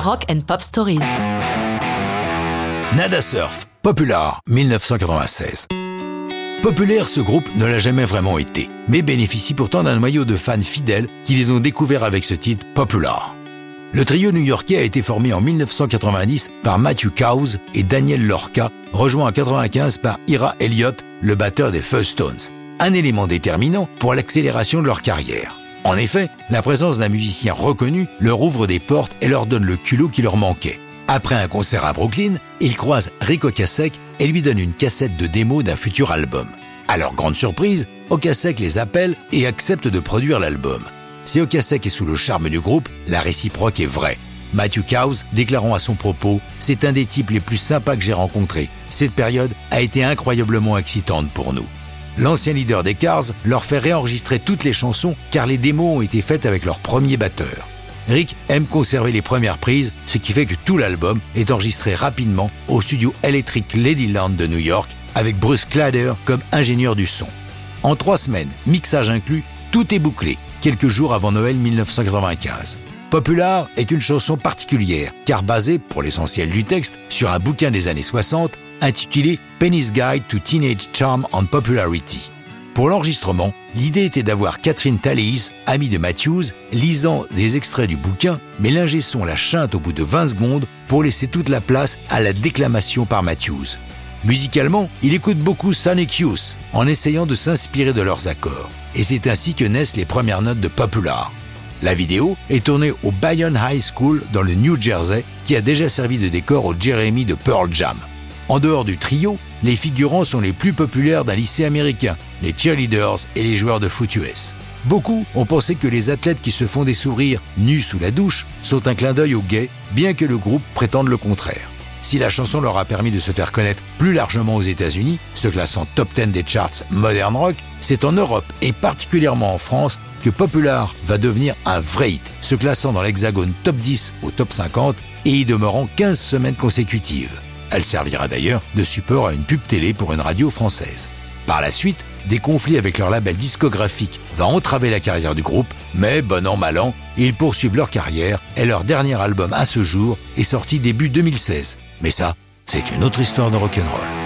Rock and Pop Stories. Nada Surf, Popular, 1996. Populaire, ce groupe ne l'a jamais vraiment été, mais bénéficie pourtant d'un noyau de fans fidèles qui les ont découverts avec ce titre Popular. Le trio new-yorkais a été formé en 1990 par Matthew Cowes et Daniel Lorca, rejoint en 1995 par Ira Elliott, le batteur des First Stones, un élément déterminant pour l'accélération de leur carrière. En effet, la présence d'un musicien reconnu leur ouvre des portes et leur donne le culot qui leur manquait. Après un concert à Brooklyn, ils croisent Rick Ocasek et lui donnent une cassette de démo d'un futur album. À leur grande surprise, Ocasek les appelle et accepte de produire l'album. Si Ocasek est sous le charme du groupe, la réciproque est vraie. Matthew Cowes déclarant à son propos C'est un des types les plus sympas que j'ai rencontrés. Cette période a été incroyablement excitante pour nous. L'ancien leader des Cars leur fait réenregistrer toutes les chansons car les démos ont été faites avec leur premier batteur. Rick aime conserver les premières prises, ce qui fait que tout l'album est enregistré rapidement au studio Electric Ladyland de New York avec Bruce Clader comme ingénieur du son. En trois semaines, mixage inclus, tout est bouclé quelques jours avant Noël 1995. Popular est une chanson particulière, car basée, pour l'essentiel du texte, sur un bouquin des années 60 intitulé Penny's Guide to Teenage Charm and Popularity. Pour l'enregistrement, l'idée était d'avoir Catherine Tallis, amie de Matthews, lisant des extraits du bouquin, mais l'ingé son la chante au bout de 20 secondes pour laisser toute la place à la déclamation par Matthews. Musicalement, il écoute beaucoup Sonic Youth en essayant de s'inspirer de leurs accords et c'est ainsi que naissent les premières notes de Popular. La vidéo est tournée au Bayonne High School dans le New Jersey, qui a déjà servi de décor au Jeremy de Pearl Jam. En dehors du trio, les figurants sont les plus populaires d'un lycée américain, les cheerleaders et les joueurs de foot US. Beaucoup ont pensé que les athlètes qui se font des sourires nus sous la douche sont un clin d'œil aux gays, bien que le groupe prétende le contraire. Si la chanson leur a permis de se faire connaître plus largement aux États-Unis, se classant top 10 des charts modern rock, c'est en Europe et particulièrement en France que Popular va devenir un vrai hit, se classant dans l'hexagone top 10 au top 50 et y demeurant 15 semaines consécutives. Elle servira d'ailleurs de support à une pub télé pour une radio française. Par la suite, des conflits avec leur label discographique va entraver la carrière du groupe, mais bon an mal an, ils poursuivent leur carrière et leur dernier album à ce jour est sorti début 2016. Mais ça, c'est une autre histoire de rock'n'roll.